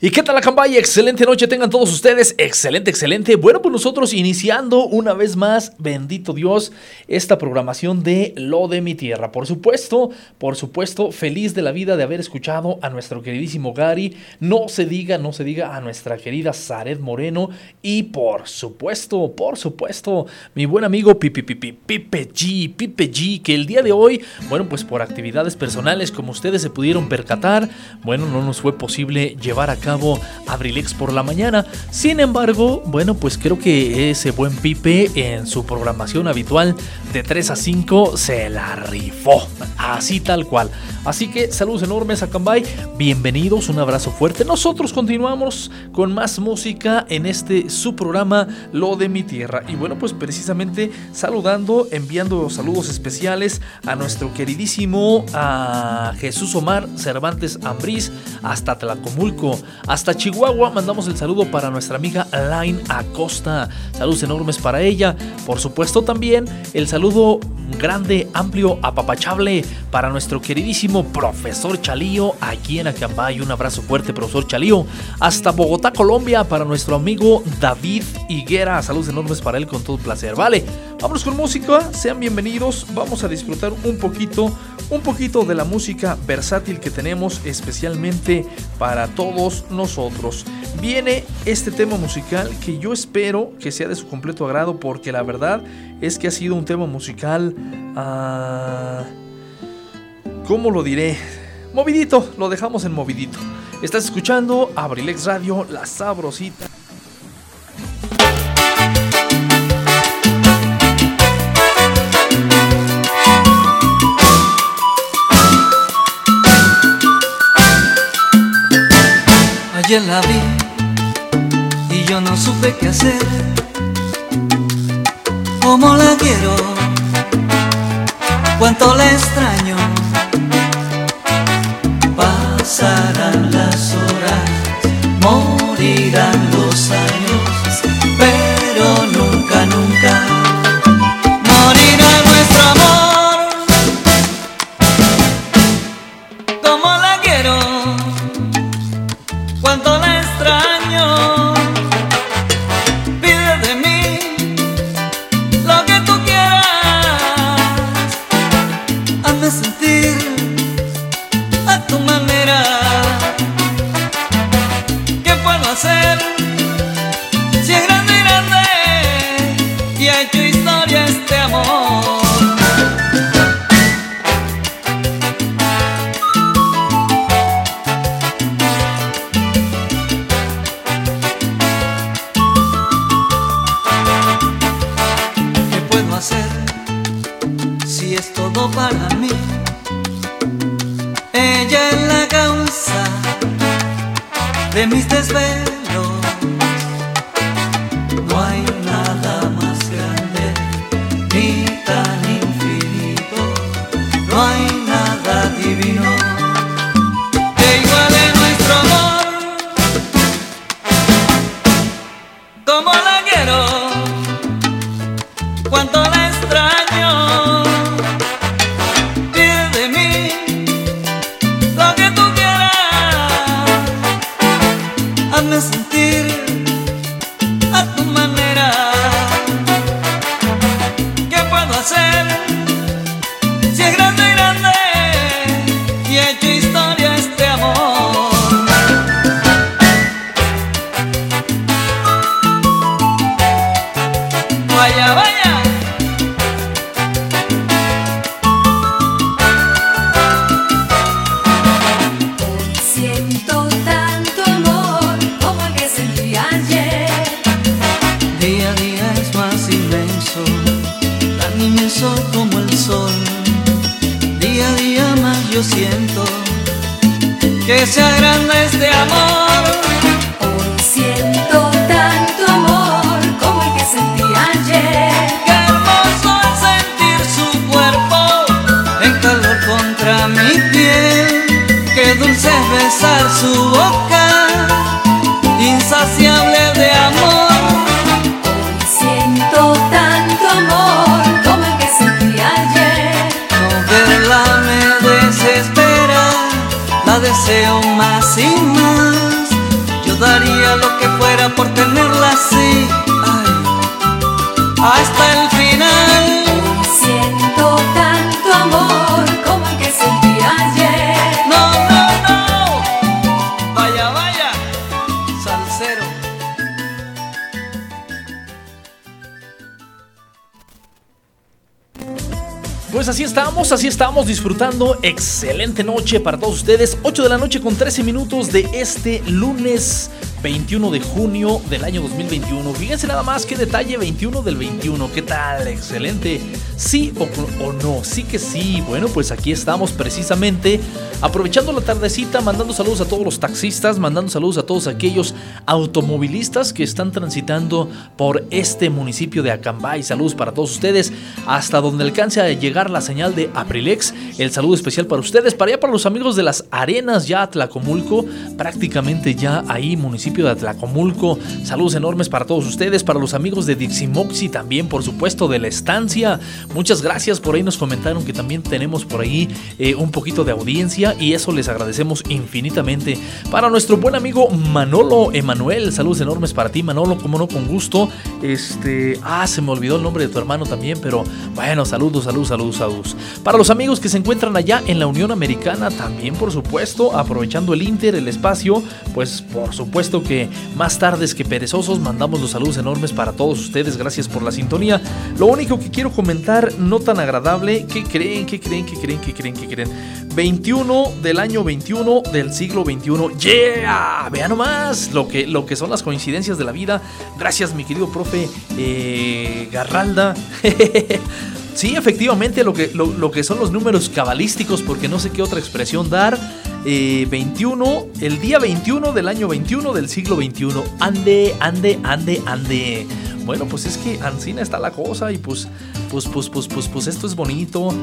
¿Y qué tal, Acambay? Excelente noche tengan todos ustedes. Excelente, excelente. Bueno, pues nosotros iniciando una vez más, bendito Dios, esta programación de Lo de mi Tierra. Por supuesto, por supuesto, feliz de la vida de haber escuchado a nuestro queridísimo Gary. No se diga, no se diga a nuestra querida Zaret Moreno. Y por supuesto, por supuesto, mi buen amigo Pipi Pipi, Pipe G, Pipe G, que el día de hoy, bueno, pues por actividades personales, como ustedes se pudieron percatar, bueno, no nos fue posible llevar a cabo Abrilex por la mañana. Sin embargo, bueno, pues creo que ese buen Pipe en su programación habitual de 3 a 5 se la rifó. Así tal cual. Así que saludos enormes a Cambay. Bienvenidos, un abrazo fuerte. Nosotros continuamos con más música en este su programa Lo de mi tierra. Y bueno, pues precisamente saludando, enviando saludos especiales a nuestro queridísimo a Jesús Omar Cervantes Ambrís hasta Tlacomulco, hasta Chihuahua. Mandamos el saludo para nuestra amiga Line Acosta. Saludos enormes para ella. Por supuesto también el saludo grande, amplio, apapachable para nuestro queridísimo profesor Chalío aquí en Acambay. Un abrazo fuerte, profesor Chalío. Hasta Bogotá, Colombia, para nuestro amigo David Higuera. Saludos enormes para él con todo placer. Vale, vámonos con música. Sean bienvenidos. Vamos a disfrutar un poquito, un poquito de la música versátil que tenemos especialmente para todos nosotros. Viene este tema musical que yo espero que sea de su completo agrado porque la verdad es que ha sido un tema musical... ah, ¿Cómo lo diré? Movidito, lo dejamos en movidito. Estás escuchando Abrilex Radio, la sabrosita. Ayer la vi y yo no supe qué hacer. ¿Cómo la quiero? ¿Cuánto la extraño? Estamos, disfrutando. Excelente noche para todos ustedes. 8 de la noche con 13 minutos de este lunes 21 de junio del año 2021. Fíjense nada más qué detalle 21 del 21. ¿Qué tal? Excelente. Sí o, o no, sí que sí. Bueno, pues aquí estamos precisamente aprovechando la tardecita, mandando saludos a todos los taxistas, mandando saludos a todos aquellos automovilistas que están transitando por este municipio de Acambay. Saludos para todos ustedes hasta donde alcance a llegar la señal de Aprilex. El saludo especial para ustedes, para allá para los amigos de las arenas ya Atlacomulco, prácticamente ya ahí municipio de Atlacomulco. Saludos enormes para todos ustedes, para los amigos de Diximoxi también, por supuesto, de la estancia. Muchas gracias, por ahí nos comentaron que también tenemos por ahí eh, un poquito de audiencia y eso les agradecemos infinitamente. Para nuestro buen amigo Manolo Emanuel, saludos enormes para ti, Manolo, como no, con gusto. Este, ah, se me olvidó el nombre de tu hermano también, pero bueno, saludos, saludos, saludos, saludos. Para los amigos que se encuentran allá en la Unión Americana, también, por supuesto, aprovechando el Inter, el espacio, pues por supuesto que más tardes que perezosos, mandamos los saludos enormes para todos ustedes. Gracias por la sintonía. Lo único que quiero comentar, no tan agradable, ¿qué creen? ¿Qué creen? ¿Qué creen? ¿Qué creen? ¿Qué creen? 21 del año 21 del siglo 21. ¡Yeah! Vean nomás lo que, lo que son las coincidencias de la vida. Gracias, mi querido profe eh, Garralda. Sí, efectivamente, lo que, lo, lo que son los números cabalísticos, porque no sé qué otra expresión dar. Eh, 21, el día 21 del año 21 del siglo 21. Ande, ande, ande, ande. Bueno, pues es que Ancina está la cosa y pues, pues, pues, pues, pues, pues esto es bonito.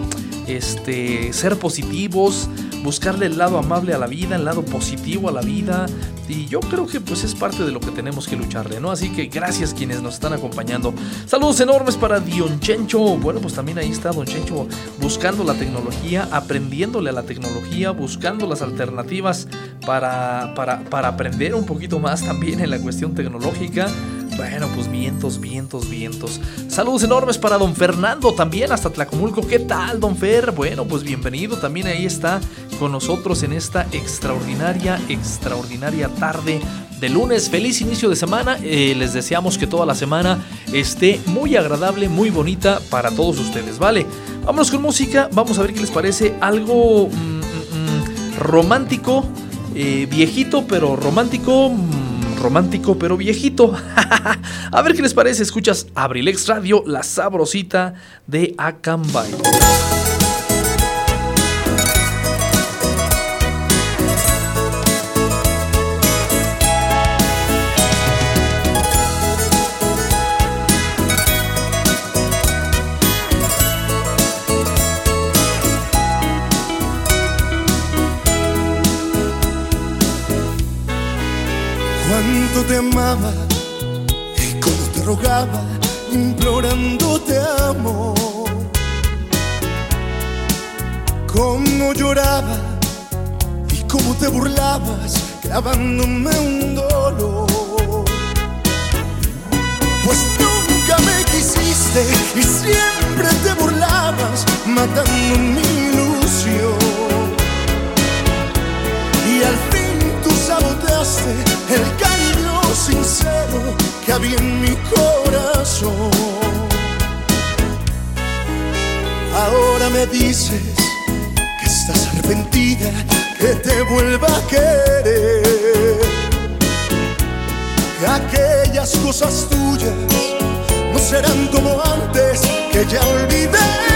Este, ser positivos, buscarle el lado amable a la vida, el lado positivo a la vida. Y yo creo que pues es parte de lo que tenemos que lucharle, ¿no? Así que gracias quienes nos están acompañando. Saludos enormes para Dion Chencho. Bueno, pues también ahí está Don Chencho buscando la tecnología, aprendiéndole a la tecnología, buscando las alternativas para, para, para aprender un poquito más también en la cuestión tecnológica. Bueno, pues vientos, vientos, vientos. Saludos enormes para don Fernando también hasta Tlacomulco. ¿Qué tal, don Fer? Bueno, pues bienvenido. También ahí está con nosotros en esta extraordinaria, extraordinaria tarde de lunes. Feliz inicio de semana. Eh, les deseamos que toda la semana esté muy agradable, muy bonita para todos ustedes, ¿vale? Vámonos con música. Vamos a ver qué les parece. Algo mm, romántico, eh, viejito, pero romántico. mm, romántico pero viejito. A ver qué les parece. Escuchas Abrilex Radio, la sabrosita de Acambay. Y cómo te rogaba, implorándote amor. Cómo lloraba y cómo te burlabas, clavándome un dolor. Pues nunca me quisiste y siempre te burlabas, matando mi ilusión. Y al fin tú saboteaste el cariño sincero que había en mi corazón. Ahora me dices que estás arrepentida, que te vuelva a querer. Que aquellas cosas tuyas no serán como antes, que ya olvidé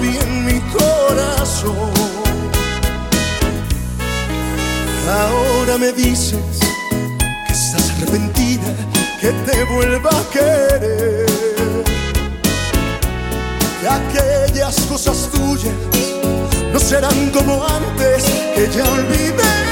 que mi corazón. Ahora me dices que estás arrepentida, que te vuelva a querer. Que aquellas cosas tuyas no serán como antes, que ya olvidé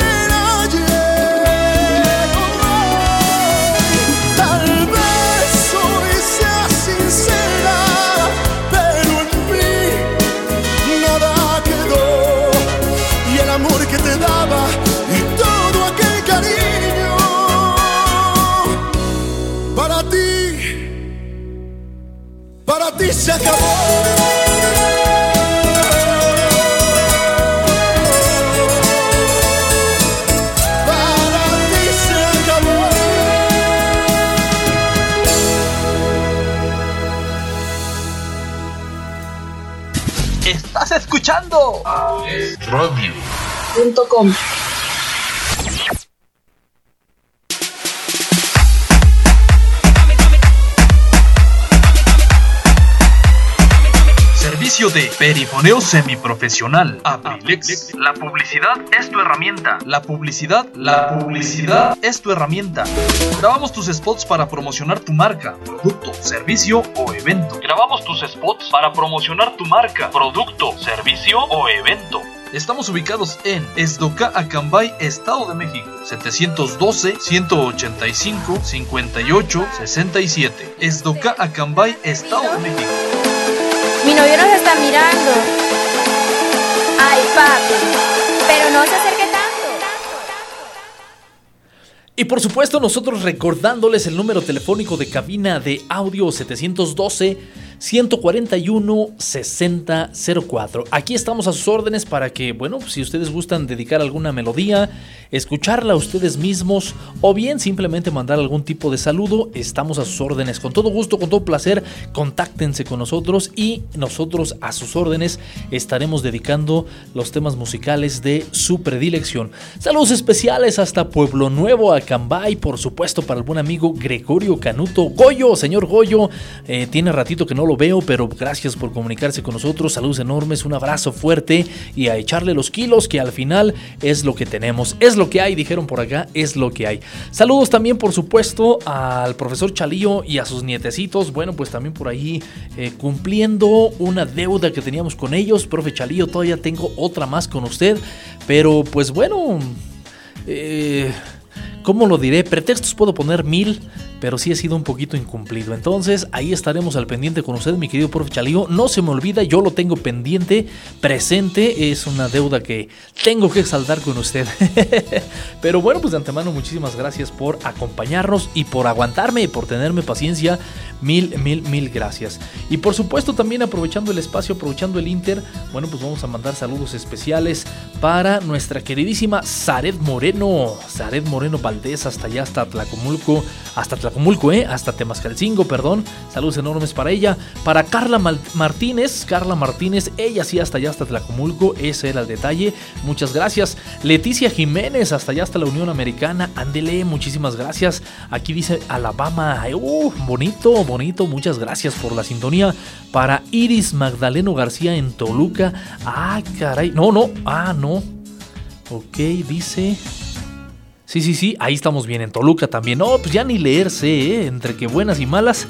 Servicio de perifoneo semiprofesional. Abrilex. La publicidad es tu herramienta. La publicidad, la publicidad es tu herramienta. Grabamos tus spots para promocionar tu marca, producto, servicio o evento. Grabamos tus spots para promocionar tu marca, producto, servicio o evento. Estamos ubicados en Esdoca, Acambay, Estado de México. 712-185-58-67. Esdoca, Acambay, Estado de México. Mi novio nos está mirando. Ay, papi. Pero no se acerque tanto. Y por supuesto nosotros recordándoles el número telefónico de cabina de audio 712 141 6004. Aquí estamos a sus órdenes para que, bueno, si ustedes gustan dedicar alguna melodía, escucharla ustedes mismos o bien simplemente mandar algún tipo de saludo, estamos a sus órdenes. Con todo gusto, con todo placer, contáctense con nosotros y nosotros a sus órdenes estaremos dedicando los temas musicales de su predilección. Saludos especiales hasta Pueblo Nuevo, Acambay, por supuesto para el buen amigo Gregorio Canuto. Goyo, señor Goyo, eh, tiene ratito que no lo veo, pero gracias por comunicarse con nosotros. Saludos enormes, un abrazo fuerte y a echarle los kilos que al final es lo que tenemos. Es lo que hay, dijeron por acá, es lo que hay. Saludos también, por supuesto, al profesor Chalío y a sus nietecitos. Bueno, pues también por ahí eh, cumpliendo una deuda que teníamos con ellos. Profe Chalío, todavía tengo otra más con usted. Pero pues bueno, eh, ¿cómo lo diré? Pretextos puedo poner mil, pero sí he sido un poquito incumplido. Entonces ahí estaremos al pendiente con usted, mi querido profe Chalío. No se me olvida, yo lo tengo pendiente, presente. Es una deuda que tengo que saldar con usted. pero bueno, pues de antemano muchísimas gracias por acompañarnos y por aguantarme y por tenerme paciencia. Mil, mil, mil gracias. Y por supuesto también aprovechando el espacio, aprovechando el Inter, bueno, pues vamos a mandar saludos especiales para nuestra queridísima Zaret Moreno. Zaret Moreno Valdés, hasta allá, hasta Tlacomulco, hasta Tlacomulco, ¿eh? Hasta Temascalcingo, perdón. Saludos enormes para ella. Para Carla Martínez, Carla Martínez, ella sí, hasta allá, hasta Tlacomulco, ese era el detalle. Muchas gracias. Leticia Jiménez, hasta allá, hasta la Unión Americana. Ándele, muchísimas gracias. Aquí dice Alabama. Uh, bonito, bonito. Muchas gracias por la sintonía. Para Iris Magdaleno García en Toluca. Ah, caray. No, no. Ah, no. Ok, dice. Sí, sí, sí, ahí estamos bien en Toluca también. No, pues ya ni leerse, ¿eh? Entre que buenas y malas.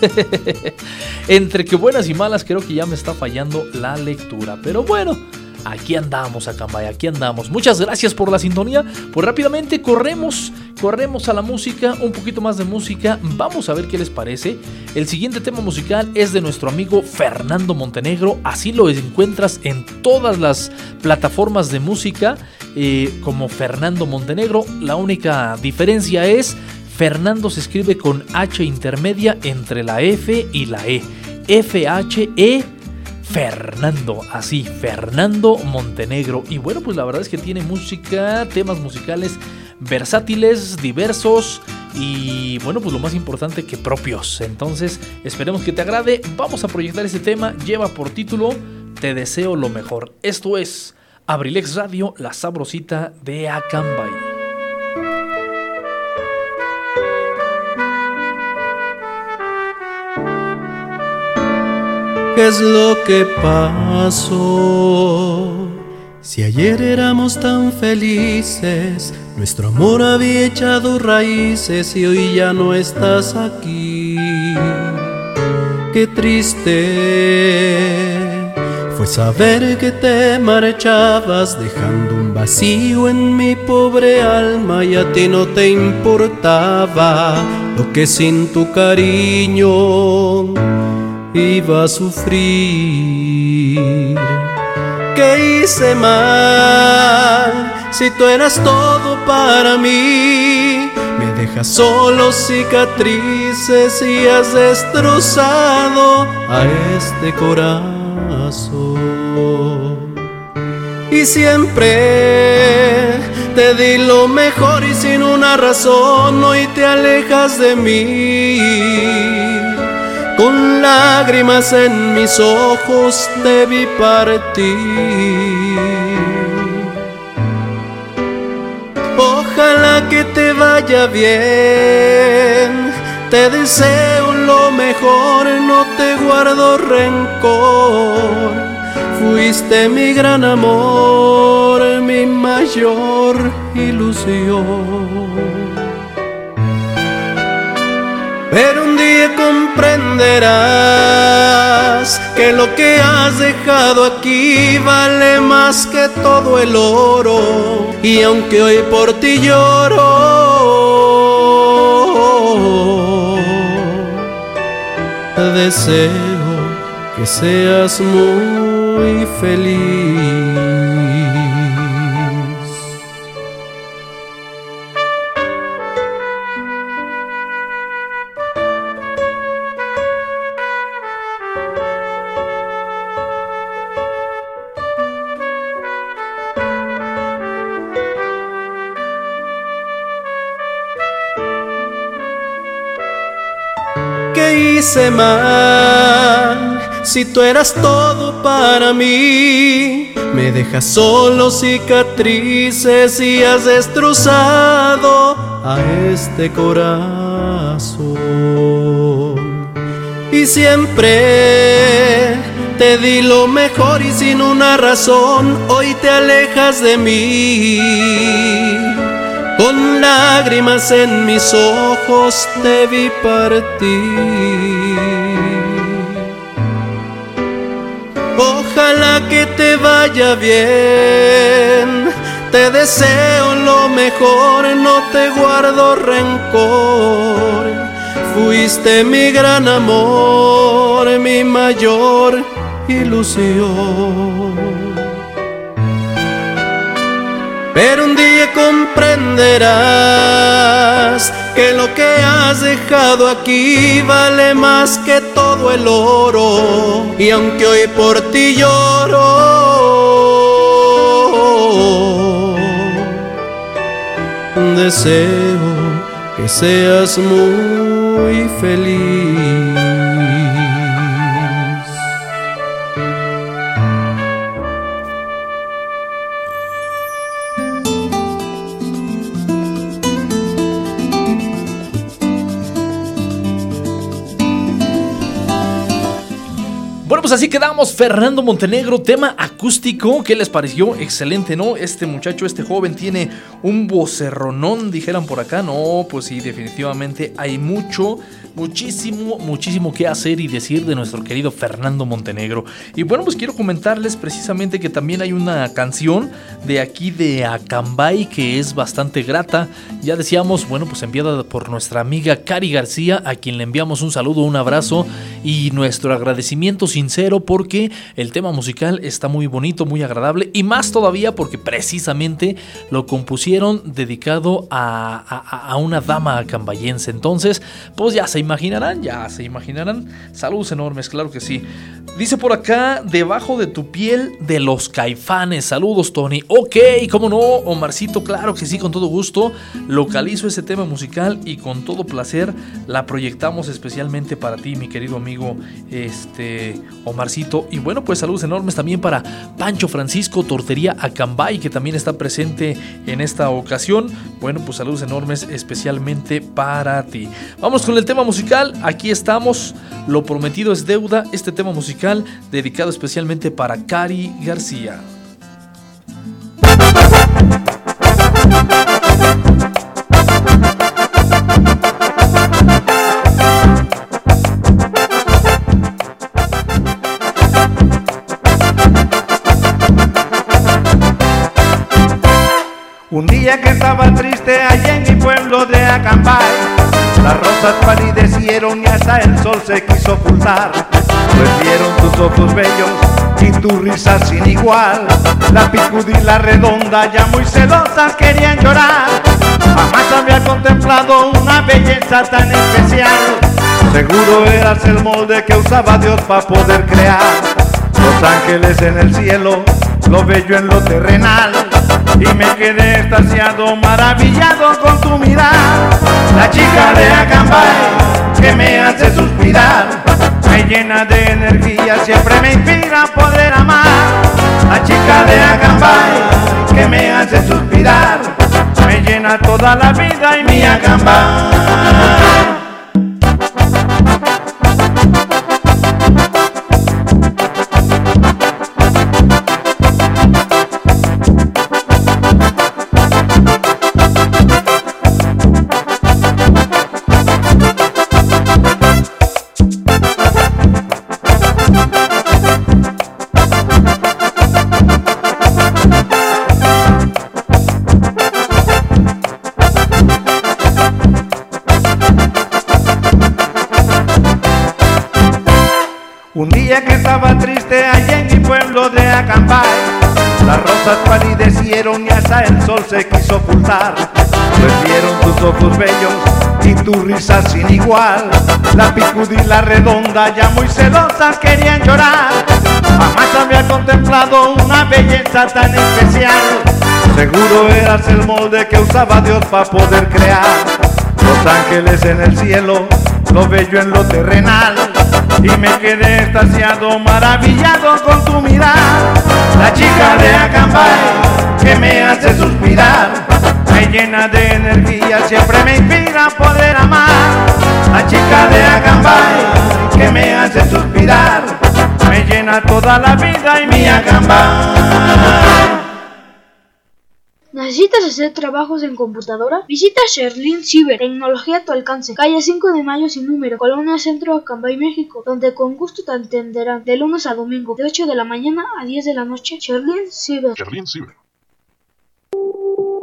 Entre que buenas y malas, creo que ya me está fallando la lectura. Pero bueno, aquí andamos, Acambay, aquí andamos. Muchas gracias por la sintonía. Pues rápidamente corremos, corremos a la música, un poquito más de música. Vamos a ver qué les parece. El siguiente tema musical es de nuestro amigo Fernando Montenegro. Así lo encuentras en todas las plataformas de música eh, como Fernando Montenegro. La única diferencia es Fernando se escribe con H intermedia entre la F y la E. F-H-E. Fernando, así, Fernando Montenegro. Y bueno, pues la verdad es que tiene música, temas musicales versátiles, diversos y bueno, pues lo más importante que propios. Entonces, esperemos que te agrade. Vamos a proyectar este tema. Lleva por título Te deseo lo mejor. Esto es Abrilex Radio, la sabrosita de Acambay. ¿Qué es lo que pasó? Si ayer éramos tan felices, nuestro amor había echado raíces y hoy ya no estás aquí. Qué triste fue saber que te marchabas dejando un vacío en mi pobre alma y a ti no te importaba lo que sin tu cariño iba a sufrir. ¿Qué hice mal? Si tú eras todo para mí, me dejas solo cicatrices y has destrozado a este corazón. Y siempre te di lo mejor y sin una razón hoy te alejas de mí. Con lágrimas en mis ojos te vi partir. Ojalá que te vaya bien. Te deseo lo mejor, no te guardo rencor. Fuiste mi gran amor, mi mayor ilusión. Pero un día comprenderás que lo que has dejado aquí vale más que todo el oro. Y aunque hoy por ti lloro, deseo que seas muy feliz. Si tú eras todo para mí, me dejas solo cicatrices y has destrozado a este corazón. Y siempre te di lo mejor y sin una razón, hoy te alejas de mí. Con lágrimas en mis ojos te vi partir. Ojalá que te vaya bien. Te deseo lo mejor, no te guardo rencor. Fuiste mi gran amor, mi mayor ilusión. Pero un día comprenderás que lo que has dejado aquí vale más que todo el oro. Y aunque hoy por ti lloro, deseo que seas muy feliz. Pues así quedamos. Fernando Montenegro, tema acústico. ¿Qué les pareció? Excelente, ¿no? Este muchacho, este joven tiene un vocerronón, dijeran por acá. No, pues sí, definitivamente hay mucho, muchísimo, muchísimo que hacer y decir de nuestro querido Fernando Montenegro. Y bueno, pues quiero comentarles precisamente que también hay una canción de aquí de Acambay que es bastante grata. Ya decíamos, bueno, pues enviada por nuestra amiga Cari García, a quien le enviamos un saludo, un abrazo y nuestro agradecimiento porque el tema musical está muy bonito, muy agradable y más todavía porque precisamente lo compusieron dedicado a, a- una dama acambayense. Entonces, pues ya se imaginarán, ya se imaginarán. Saludos enormes, claro que sí. Dice por acá, debajo de tu piel de los caifanes. Saludos, Tony. Ok, cómo no, Omarcito, claro que sí, con todo gusto. Localizo ese tema musical y con todo placer la proyectamos especialmente para ti, mi querido amigo este, Omarcito. Y bueno, pues saludos enormes también para Pancho Francisco Tortería Acambay, que también está presente en esta ocasión. Bueno, pues saludos enormes especialmente para ti. Vamos con el tema musical. Aquí estamos Lo prometido es deuda, este tema musical dedicado especialmente para Cari García. Acambay, las rosas palidecieron y hasta el sol se quiso ocultar. Pues vieron tus ojos bellos y tu risa sin igual. La picudila redonda ya muy celosas querían llorar. Jamás había contemplado una belleza tan especial. Seguro eras el molde que usaba Dios para poder crear. Los ángeles en el cielo, lo bello en lo terrenal. Y me quedé extasiado, maravillado con tu mirar. La chica de Acambay que me hace suspirar, me llena de energía, siempre me inspira a poder amar. La chica de Acambay que me hace suspirar, me llena toda la vida y mi Acambay. El sol se quiso ocultar. Vieron tus ojos bellos y tu risa sin igual. La picudila redonda ya muy celosas querían llorar. Jamás había contemplado una belleza tan especial. Seguro eras el molde que usaba Dios para poder crear. Los ángeles en el cielo, lo bello en lo terrenal. Y me quedé extasiado, maravillado con tu mirar. La chica de Acambay que me hace suspirar, me llena de energía, siempre me inspira a poder amar. La chica de Acambay que me hace suspirar, me llena toda la vida y mi Acambay. ¿Necesitas hacer trabajos en computadora? Visita Sherlin Cyber, tecnología a tu alcance, calle 5 de Mayo sin número, Colonia Centro, Acambay, México, donde con gusto te atenderán de lunes a domingo, de 8 de la mañana a 10 de la noche. Sherlin Cyber. Sherlin Ciber.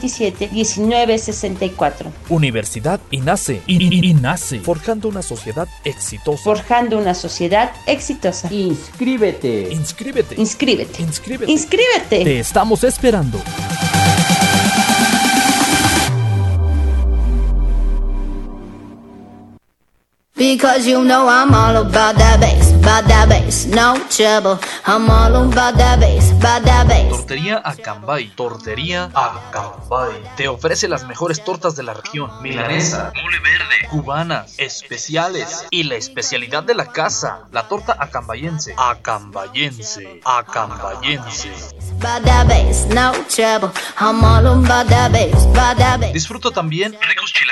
1964. Universidad INACE. INACE. Forjando una sociedad exitosa. Forjando una sociedad exitosa. Inscríbete. Inscríbete. Inscríbete. Inscríbete. Inscríbete. Te estamos esperando. Because you know I'm all about that bass, about that bass, no trouble. I'm all about that bass, about that bass. Tortería Acambay. Tortería Acambay. Te ofrece las mejores tortas de la región. Milanesa, mole verde, cubanas, especiales y la especialidad de la casa, la torta acambayense. Acambayense, acambayense. About that bass, no trouble. I'm all about that bass, about that bass. Disfruta también ricos chilaquiles,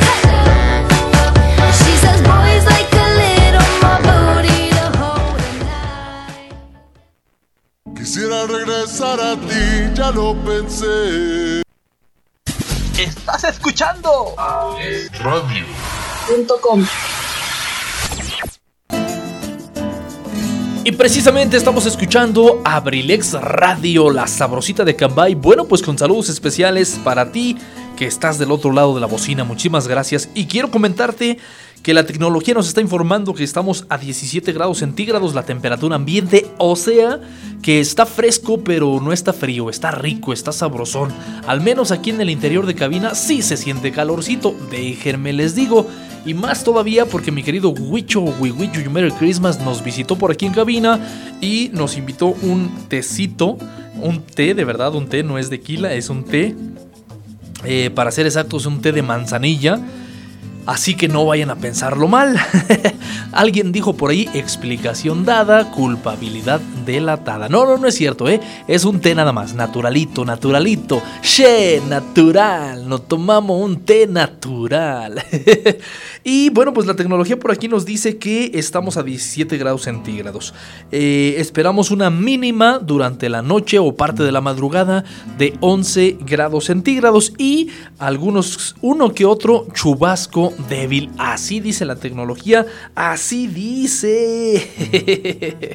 Quisiera regresar a ti, ya lo pensé. Estás escuchando Radio. Y precisamente estamos escuchando Abrilex Radio, la sabrosita de Cambay. Bueno, pues con saludos especiales para ti que estás del otro lado de la bocina. Muchísimas gracias. Y quiero comentarte que la tecnología nos está informando que estamos a 17 grados centígrados la temperatura ambiente, o sea que está fresco pero no está frío, está rico, está sabrosón. Al menos aquí en el interior de cabina sí se siente calorcito, déjenme les digo. Y más todavía porque mi querido Wicho, You Merry Christmas nos visitó por aquí en cabina y nos invitó un tecito, un té, de verdad, un té, no es de quila, es un té. Eh, para ser exactos, un té de manzanilla. Así que no vayan a pensarlo mal. Alguien dijo por ahí, explicación dada, culpabilidad delatada. No, no, no es cierto, ¿eh? Es un té nada más, naturalito, naturalito. Che, natural. Nos tomamos un té natural. y bueno, pues la tecnología por aquí nos dice que estamos a 17 grados centígrados. Eh, esperamos una mínima durante la noche o parte de la madrugada de 11 grados centígrados y algunos, uno que otro chubasco débil. Así dice la tecnología, así dice.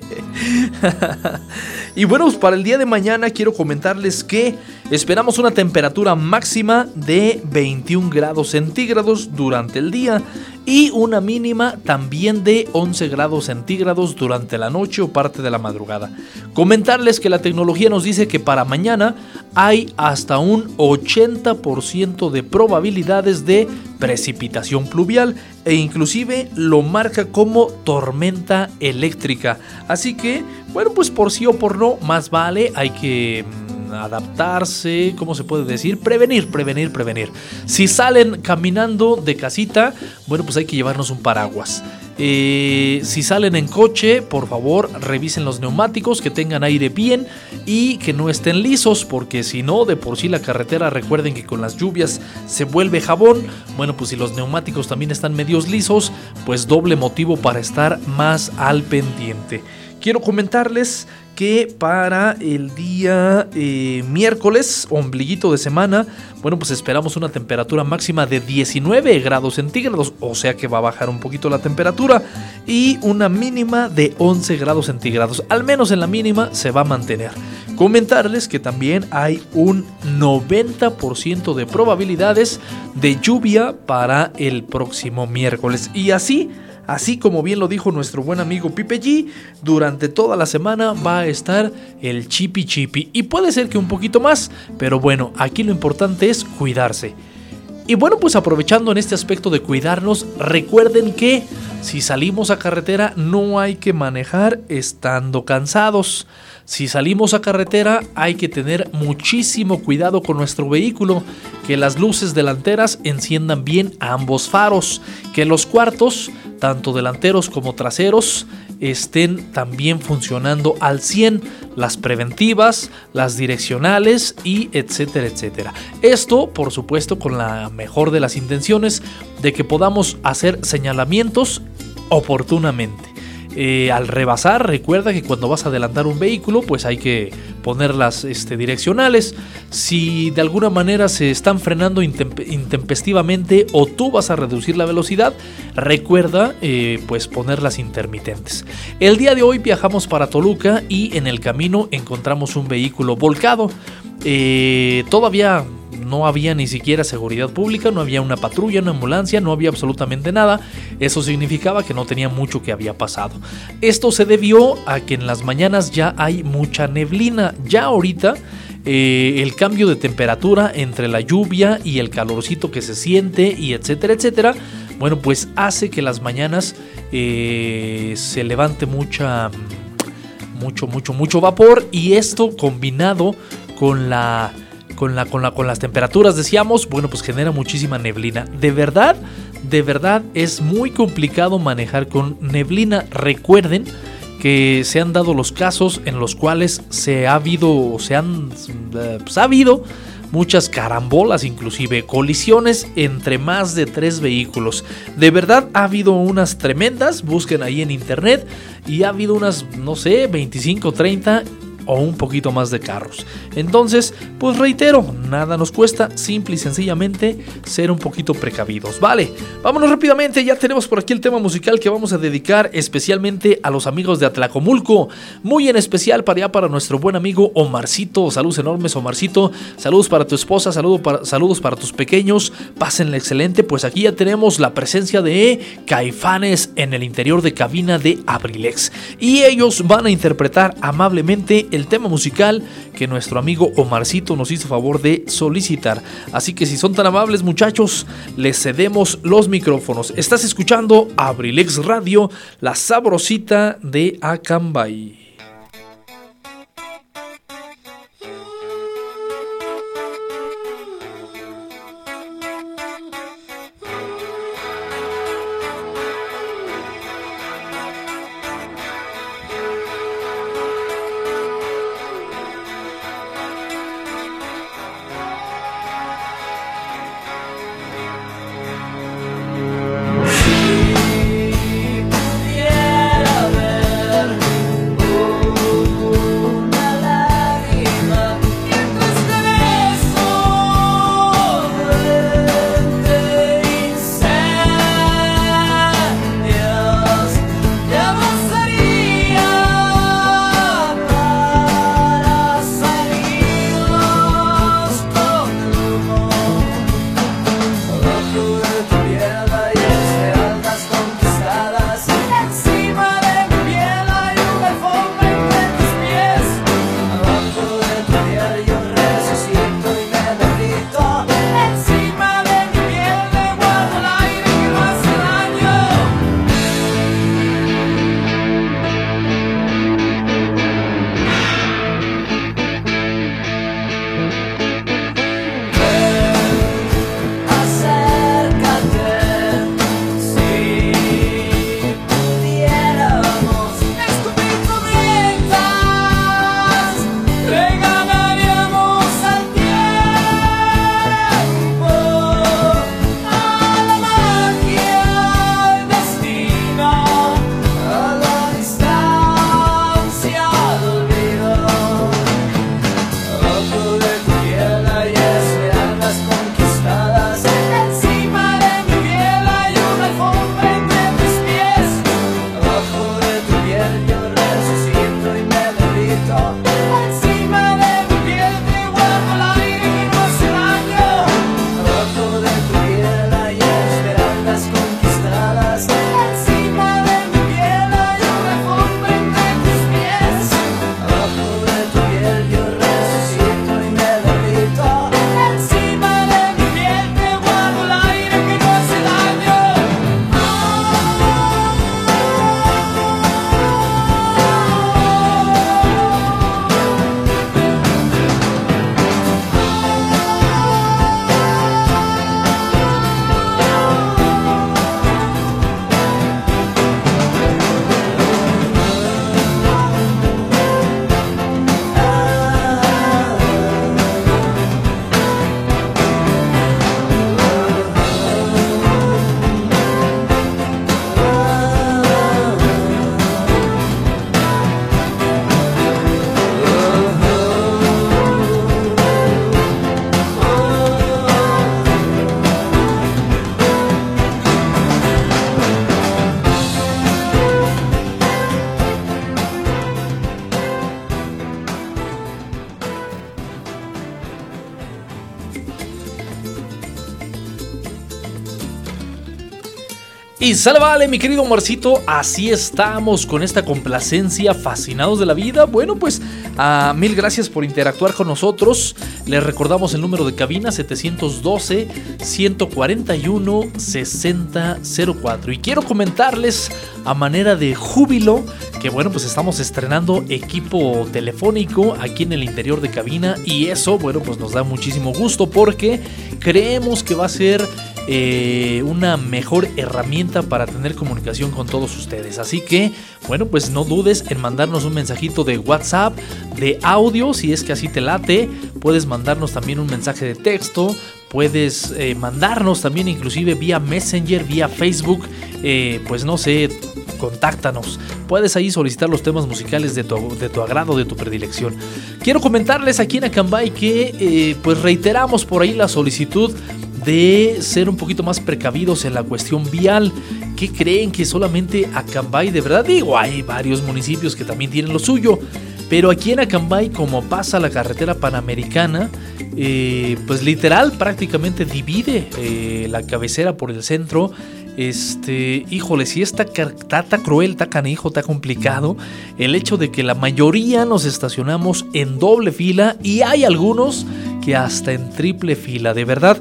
y bueno, pues para el día de mañana quiero comentarles que esperamos una temperatura máxima de 21 grados centígrados durante el día y una mínima también de 11 grados centígrados durante la noche o parte de la madrugada. Comentarles que la tecnología nos dice que para mañana hay hasta un 80% de probabilidades de precipitación pluvial e inclusive lo marca como tormenta eléctrica. Así que, bueno, pues por sí o por no, más vale, hay que mm, adaptarse, ¿cómo se puede decir? Prevenir, prevenir, prevenir. Si salen caminando de casita, bueno, pues hay que llevarnos un paraguas. Eh, si salen en coche, por favor, revisen los neumáticos, que tengan aire bien y que no estén lisos, porque si no, de por sí la carretera, recuerden que con las lluvias se vuelve jabón. Bueno, pues si los neumáticos también están medios lisos, pues doble motivo para estar más al pendiente. Quiero comentarles que para el día eh, miércoles, ombliguito de semana, bueno, pues esperamos una temperatura máxima de 19 grados centígrados, o sea que va a bajar un poquito la temperatura, y una mínima de 11 grados centígrados. Al menos en la mínima se va a mantener. Comentarles que también hay un 90% de probabilidades de lluvia para el próximo miércoles. Y así Así como bien lo dijo nuestro buen amigo Pipe G, durante toda la semana va a estar el chipi chipi. Y puede ser que un poquito más, pero bueno, aquí lo importante es cuidarse. Y bueno, pues aprovechando en este aspecto de cuidarnos, recuerden que si salimos a carretera no hay que manejar estando cansados. Si salimos a carretera hay que tener muchísimo cuidado con nuestro vehículo, que las luces delanteras enciendan bien ambos faros, que los cuartos, tanto delanteros como traseros, estén también funcionando al 100, las preventivas, las direccionales y etcétera, etcétera. Esto, por supuesto, con la mejor de las intenciones de que podamos hacer señalamientos oportunamente. Eh, al rebasar, recuerda que cuando vas a adelantar un vehículo, pues hay que poner las este, direccionales. Si de alguna manera se están frenando intempestivamente o tú vas a reducir la velocidad, recuerda eh, pues poner las intermitentes. El día de hoy viajamos para Toluca y en el camino encontramos un vehículo volcado. Eh, todavía no había ni siquiera seguridad pública, no había una patrulla, una ambulancia, no había absolutamente nada. Eso significaba que no tenía mucho que había pasado. Esto se debió a que en las mañanas ya hay mucha neblina. Ya ahorita eh, el cambio de temperatura entre la lluvia y el calorcito que se siente y etcétera, etcétera, bueno, pues hace que las mañanas eh, se levante mucha mucho, mucho, mucho vapor y esto combinado con la con, la, con, la, con las temperaturas, decíamos, bueno, pues genera muchísima neblina. De verdad, de verdad es muy complicado manejar con neblina. Recuerden que se han dado los casos en los cuales se ha habido, se han, eh, pues ha habido muchas carambolas, inclusive colisiones entre más de tres vehículos. De verdad ha habido unas tremendas, busquen ahí en internet, y ha habido unas, no sé, 25, 30 o un poquito más de carros. Entonces, pues reitero, nada nos cuesta, simple y sencillamente ser un poquito precavidos. Vale, vámonos rápidamente, ya tenemos por aquí el tema musical que vamos a dedicar especialmente a los amigos de Atlacomulco, muy en especial para para nuestro buen amigo Omarcito, saludos enormes Omarcito, saludos para tu esposa, saludos para, saludos para tus pequeños, pásenle excelente, pues aquí ya tenemos la presencia de Caifanes en el interior de cabina de Abrilex y ellos van a interpretar amablemente el tema musical que nuestro amigo Omarcito nos hizo favor de solicitar. Así que si son tan amables muchachos, les cedemos los micrófonos. Estás escuchando Abrilex Radio, la sabrosita de Acambay. Sale vale, mi querido Marcito, así estamos con esta complacencia, fascinados de la vida. Bueno, pues ah, mil gracias por interactuar con nosotros. Les recordamos el número de cabina 712-141-6004. Y quiero comentarles a manera de júbilo que bueno, pues estamos estrenando equipo telefónico aquí en el interior de cabina y eso, bueno, pues nos da muchísimo gusto porque creemos que va a ser eh, una mejor herramienta para tener comunicación con todos ustedes. Así que, bueno, pues no dudes en mandarnos un mensajito de WhatsApp, de audio, si es que así te late. Puedes mandarnos también un mensaje de texto. Puedes eh, mandarnos también inclusive vía Messenger, vía Facebook. eh, pues no sé, contáctanos. Puedes ahí solicitar los temas musicales de tu, de tu agrado, de tu predilección. Quiero comentarles aquí en Acambay que eh, pues reiteramos por ahí la solicitud de ser un poquito más precavidos en la cuestión vial. ¿Qué creen que solamente Acambay de verdad? Digo, hay varios municipios que también tienen lo suyo. Pero aquí en Acambay, como pasa la carretera panamericana, eh, pues literal prácticamente divide eh, la cabecera por el centro. Este, híjole, si está, está, cruel, está canijo, está complicado el hecho de que la mayoría nos estacionamos en doble fila y hay algunos que hasta en triple fila. De verdad,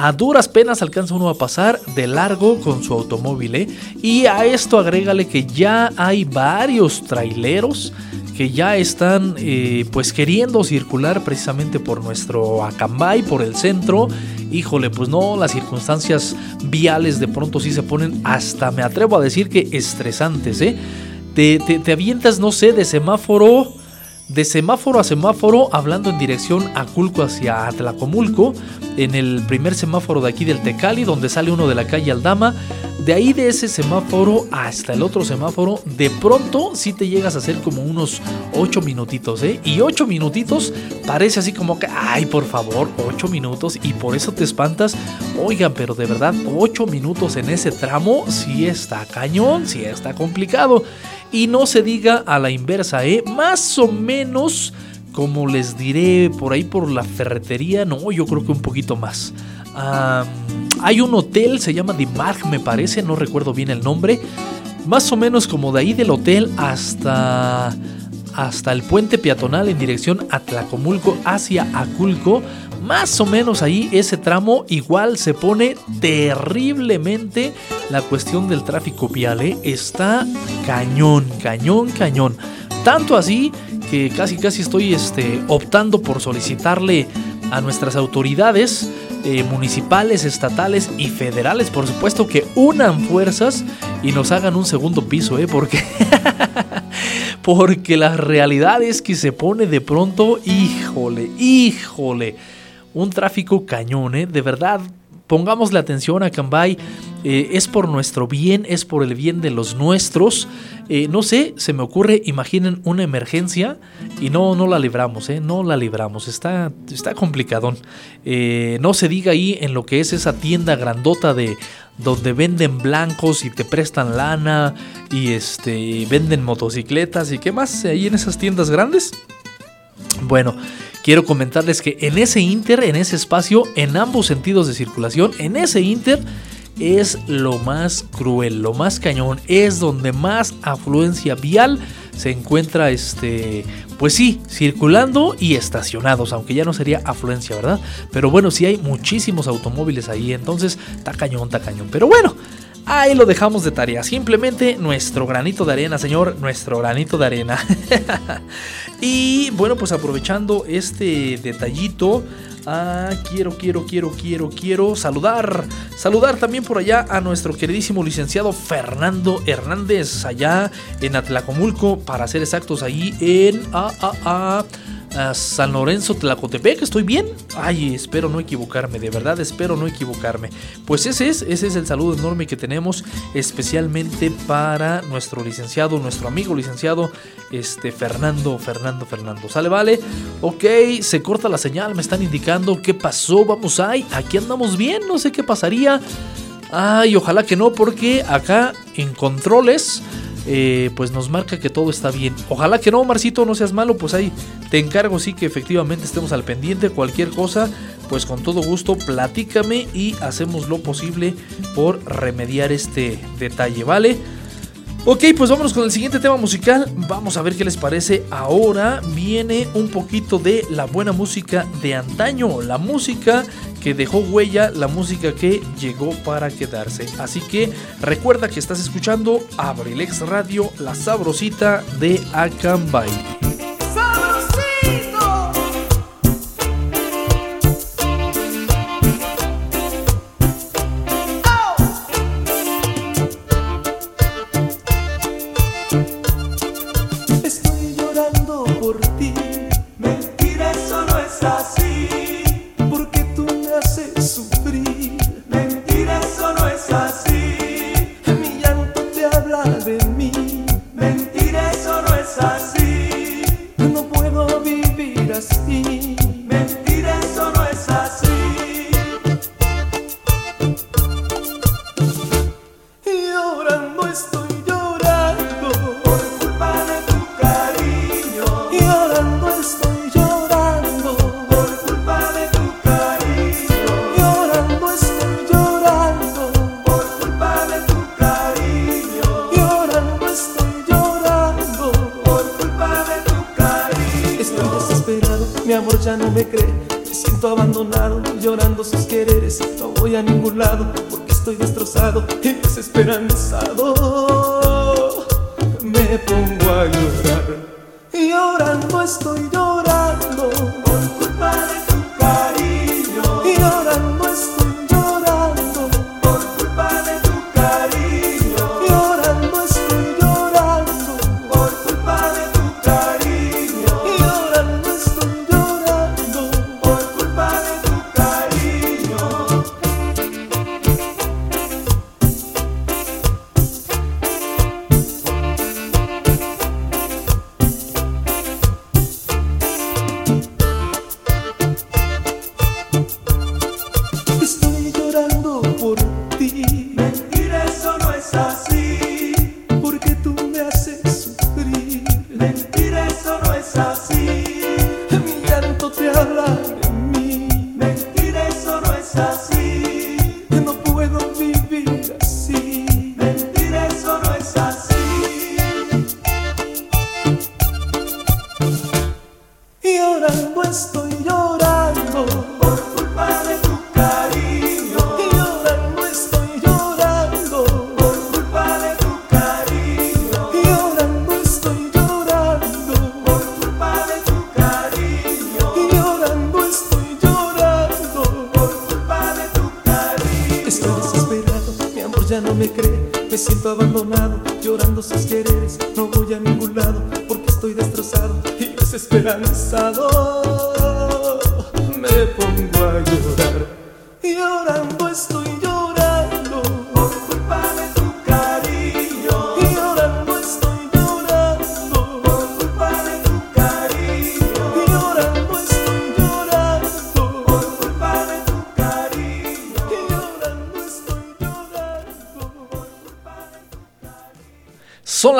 a duras penas alcanza uno a pasar de largo con su automóvil. ¿eh? Y a esto agrégale que ya hay varios traileros que ya están eh, pues queriendo circular precisamente por nuestro Acambay, por el centro. Híjole, pues no, las circunstancias viales de pronto sí se ponen hasta, me atrevo a decir que estresantes, ¿eh? Te, te, te avientas, no sé, de semáforo de semáforo a semáforo, hablando en dirección a Culco hacia Atlacomulco, en el primer semáforo de aquí del Tecali, donde sale uno de la calle Aldama. De ahí de ese semáforo hasta el otro semáforo, de pronto sí te llegas a hacer como unos 8 minutitos, ¿eh? Y 8 minutitos parece así como que, ay, por favor, 8 minutos y por eso te espantas. Oigan, pero de verdad, 8 minutos en ese tramo sí está cañón, sí está complicado. Y no se diga a la inversa, ¿eh? Más o menos, como les diré, por ahí por la ferretería, no, yo creo que un poquito más. Hay un hotel, se llama The me parece, no recuerdo bien el nombre. Más o menos como de ahí del hotel hasta, hasta el puente peatonal en dirección a Tlacomulco hacia Aculco. Más o menos ahí ese tramo igual se pone terriblemente la cuestión del tráfico vial. ¿eh? Está cañón, cañón, cañón. Tanto así que casi casi estoy este, optando por solicitarle a nuestras autoridades eh, municipales, estatales y federales, por supuesto, que unan fuerzas y nos hagan un segundo piso, ¿eh? Porque, porque la realidad es que se pone de pronto, híjole, híjole, un tráfico cañón, ¿eh? De verdad, pongámosle atención a Cambay. Eh, es por nuestro bien, es por el bien de los nuestros. Eh, no sé, se me ocurre, imaginen una emergencia y no, no la libramos, ¿eh? No la libramos, está, está complicadón. No se diga ahí en lo que es esa tienda grandota de donde venden blancos y te prestan lana y este, venden motocicletas y qué más ahí en esas tiendas grandes. Bueno, quiero comentarles que en ese inter, en ese espacio, en ambos sentidos de circulación, en ese inter es lo más cruel, lo más cañón, es donde más afluencia vial se encuentra este pues sí, circulando y estacionados, aunque ya no sería afluencia, ¿verdad? Pero bueno, sí hay muchísimos automóviles ahí, entonces está cañón, está cañón. Pero bueno, ahí lo dejamos de tarea. Simplemente nuestro granito de arena, señor, nuestro granito de arena. y bueno, pues aprovechando este detallito, Ah, quiero, quiero, quiero, quiero, quiero saludar. Saludar también por allá a nuestro queridísimo licenciado Fernando Hernández, allá en Atlacomulco, para ser exactos, ahí en ah, ah, ah, San Lorenzo Tlacotepec. ¿Estoy bien? Ay, espero no equivocarme, de verdad espero no equivocarme. Pues ese es, ese es el saludo enorme que tenemos, especialmente para nuestro licenciado, nuestro amigo licenciado, este Fernando, Fernando, Fernando. ¿Sale, vale? Ok, se corta la señal, me están indicando qué pasó. Vamos, ay, aquí andamos bien, no sé qué pasaría. Ay, ojalá que no, porque acá en controles eh, pues nos marca que todo está bien. Ojalá que no, Marcito, no seas malo, pues ahí te encargo sí que efectivamente estemos al pendiente. Cualquier cosa, pues con todo gusto platícame y hacemos lo posible por remediar este detalle, ¿vale? Ok, pues vámonos con el siguiente tema musical. Vamos a ver qué les parece. Ahora viene un poquito de la buena música de antaño, la música que dejó huella, la música que llegó para quedarse. Así que recuerda que estás escuchando Abrilex Radio, la sabrosita de Acambay.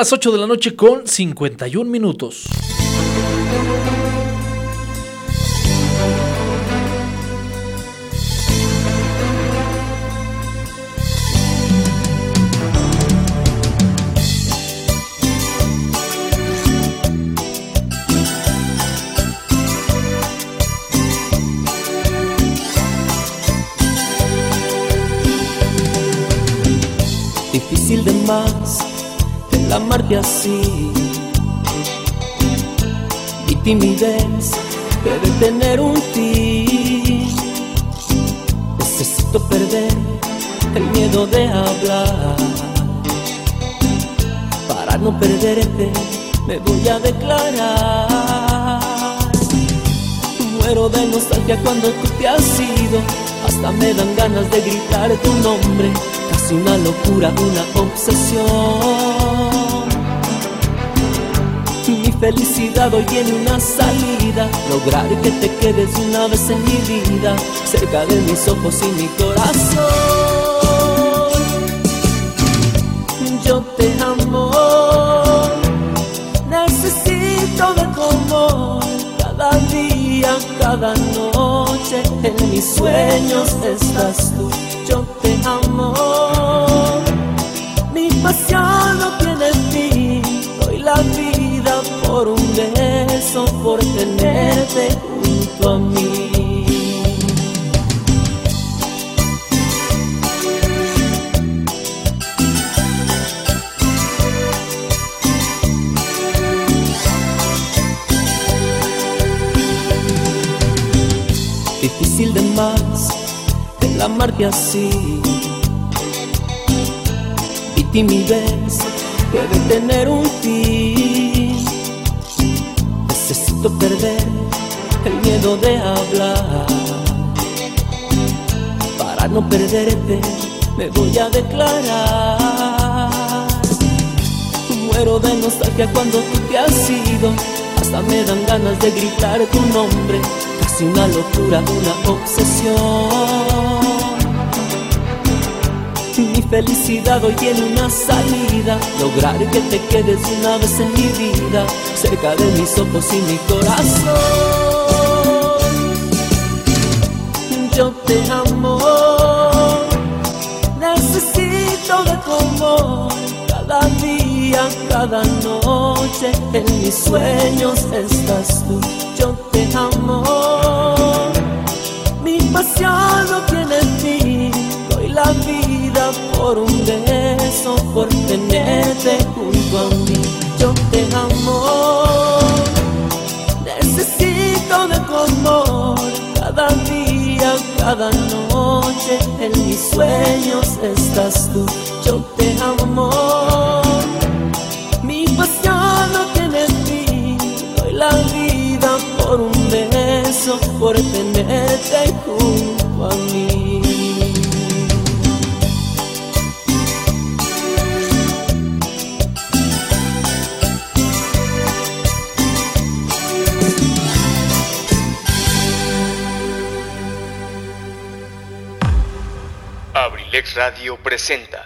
Las 8 de la noche con 51 minutos. Difícil de más amarte así. Mi timidez debe tener un fin. Necesito perder el miedo de hablar. Para no perderte, me voy a declarar. Muero de nostalgia cuando tú te has ido. Hasta me dan ganas de gritar tu nombre. Casi una locura, una obsesión felicidad hoy tiene una salida. Lograr que te quedes una vez en mi vida Cerca de mis ojos y mi corazón. Yo te amo Necesito de tu amor Cada día, cada noche En mis sueños estás tú. Yo te amo Mi pasión no tiene fin Hoy la vida por un beso, por tenerte junto a mí. Difícil de más el amarte así y timidez debe tener un fin. Necesito perder el miedo de hablar. Para no perderte, me voy a declarar. Muero de nostalgia cuando tú te has ido. Hasta me dan ganas de gritar tu nombre. Casi una locura, una obsesión. Felicidad hoy tiene una salida. Lograr que te quedes una vez en mi vida Cerca de mis ojos y mi corazón. Yo te amo Necesito de tu amor. Cada día, cada noche En mis sueños estás cada noche, en mis sueños estás tú. Yo te amo, mi pasión no tiene fin. Doy la vida por un beso, por tenerte Radio presenta.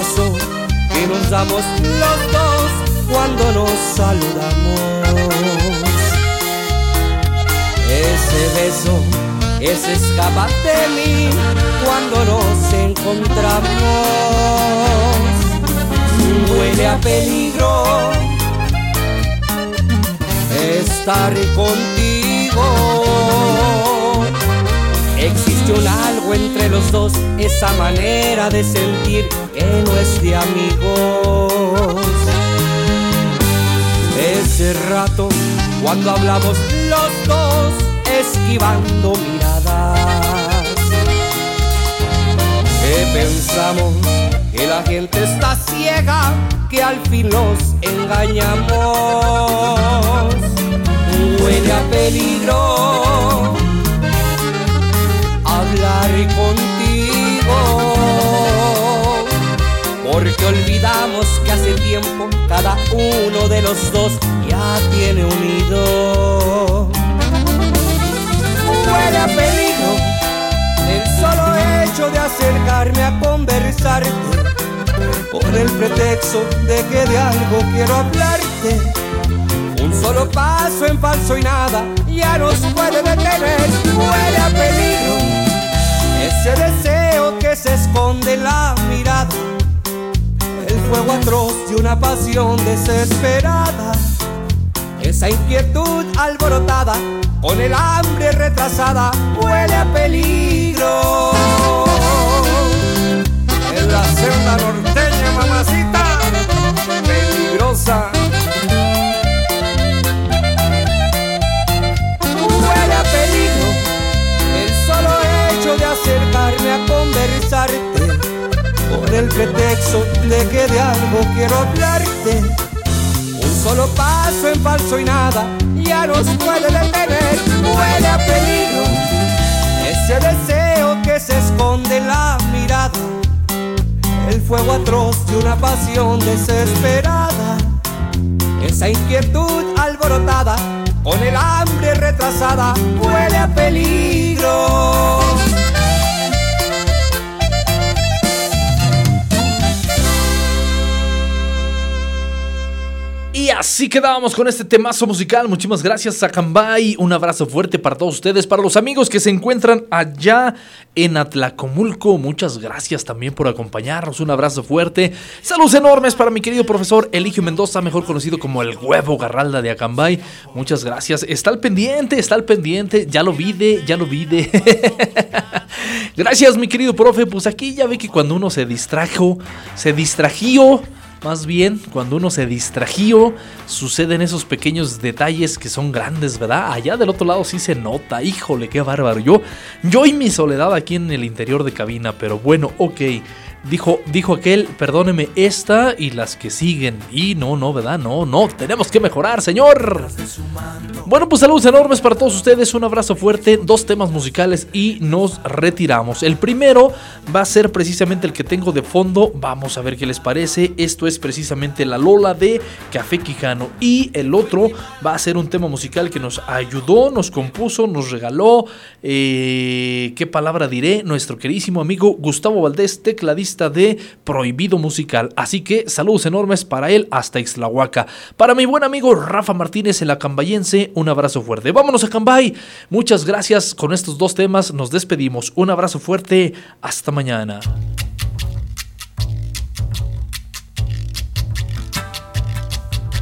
Abrazo que nos damos los dos cuando nos saludamos. Ese beso es escapar de mí cuando nos encontramos. Huele a peligro estar contigo. Existe un algo entre los dos, esa manera de sentir que no es de amigos. Ese rato, cuando hablamos los dos, esquivando miradas. Que pensamos que la gente está ciega, que al fin los engañamos. Huele a peligro hablar contigo. Porque olvidamos que hace tiempo cada uno de los dos ya tiene unido. Huele a peligro el solo hecho de acercarme a conversarte. Con el pretexto de que de algo quiero hablarte. Un solo paso en falso y nada ya nos puede detener. Huele a peligro ese deseo que se esconde en la mirada. El fuego atroz de una pasión desesperada. Esa inquietud alborotada con el hambre retrasada huele a peligro. En la celda norteña, mamacita, Con el pretexto de que de algo quiero hablarte. Un solo paso en falso y nada ya nos puede detener. Huele a peligro ese deseo que se esconde en la mirada. El fuego atroz de una pasión desesperada. Esa inquietud alborotada con el hambre retrasada huele a peligro. Así quedábamos con este temazo musical. Muchísimas gracias, Sakambay. Un abrazo fuerte para todos ustedes. Para los amigos que se encuentran allá en Atlacomulco, muchas gracias también por acompañarnos. Un abrazo fuerte. Saludos enormes para mi querido profesor Eligio Mendoza, mejor conocido como el huevo Garralda de Acambay. Muchas gracias. Está al pendiente, está al pendiente. Ya lo vide, ya lo vide. gracias, mi querido profe. Pues aquí ya ve que cuando uno se distrajo, se distrajió. Más bien, cuando uno se distrajió, suceden esos pequeños detalles que son grandes, ¿verdad? Allá del otro lado sí se nota, híjole, qué bárbaro. Yo, yo y mi soledad aquí en el interior de cabina, pero bueno, ok. Dijo, dijo aquel, perdóneme esta y las que siguen. Y no, no, ¿verdad? No, no, tenemos que mejorar, señor. Bueno, pues saludos enormes para todos ustedes, un abrazo fuerte, dos temas musicales y nos retiramos. El primero va a ser precisamente el que tengo de fondo, vamos a ver qué les parece. Esto es precisamente La Lola de Café Quijano. Y el otro va a ser un tema musical que nos ayudó, nos compuso, nos regaló, eh, ¿qué palabra diré? Nuestro queridísimo amigo Gustavo Valdés, tecladista de Prohibido Musical. Así que saludos enormes para él hasta Ixtlahuaca. Para mi buen amigo Rafa Martínez en la Cambayense, un abrazo fuerte. Vámonos a Cambay. Muchas gracias. Con estos dos temas nos despedimos. Un abrazo fuerte. Hasta mañana.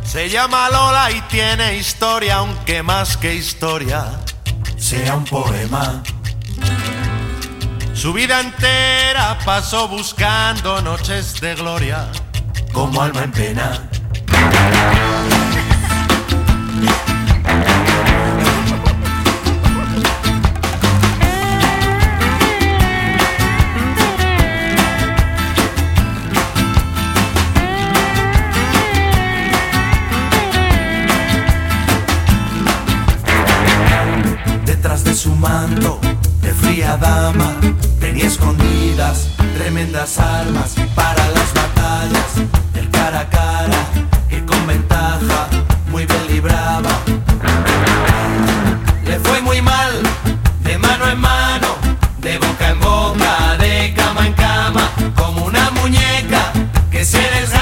Se llama Lola y tiene historia, aunque más que historia sea un poema. Su vida entera pasó buscando noches de gloria como alma en pena. Detrás de su manto de fría dama tenía escondidas tremendas armas para las batallas del cara a cara y con ventaja muy bien libraba. Le fue muy mal de mano en mano, de boca en boca, de cama en cama, como una muñeca locura.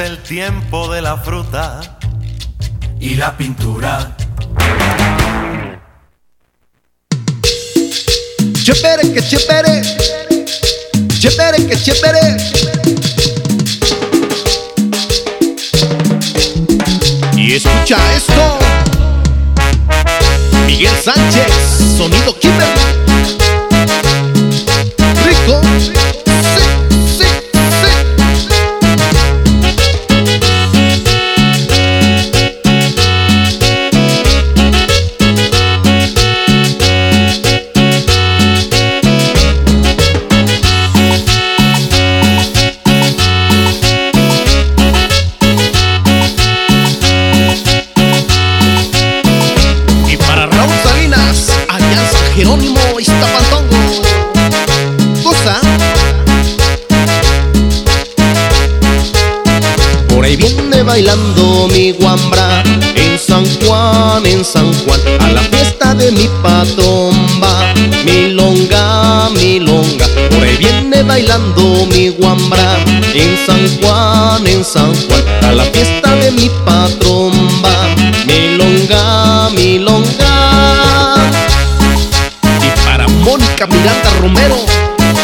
El tiempo de la fruta y la pintura. Chévere que chévere, chévere que chévere. Jerónimo, Iztapantongo. Cosa. Por ahí viene bailando mi guambra en San Juan, en San Juan, a la fiesta de mi patromba. Milonga, milonga. Por ahí viene bailando mi guambra en San Juan, en San Juan, a la fiesta de mi patromba. Mónica Romero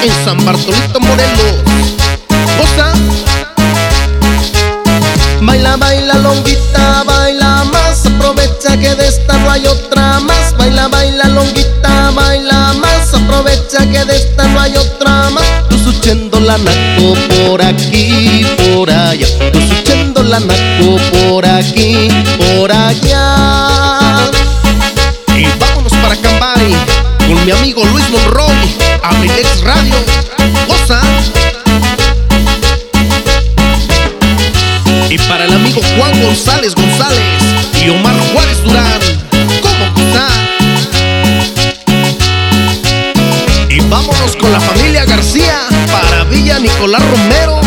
en San Bartolito Morelos. Cosa. Baila, baila, longuita, baila más. Aprovecha que de esta no hay otra más. Baila, baila, longuita, baila más. Aprovecha que de esta no hay otra más. Tú suchendo la naco por aquí, por allá. Tú suchendo la naco por aquí, por allá. Y vámonos para Cambari mi amigo Luis Monroy, Abrilex Radio. Goza. Y para el amigo Juan González González y Omar Juárez Durán. ¿Cómo gozar? Y vámonos con la familia García para Villa Nicolás Romero.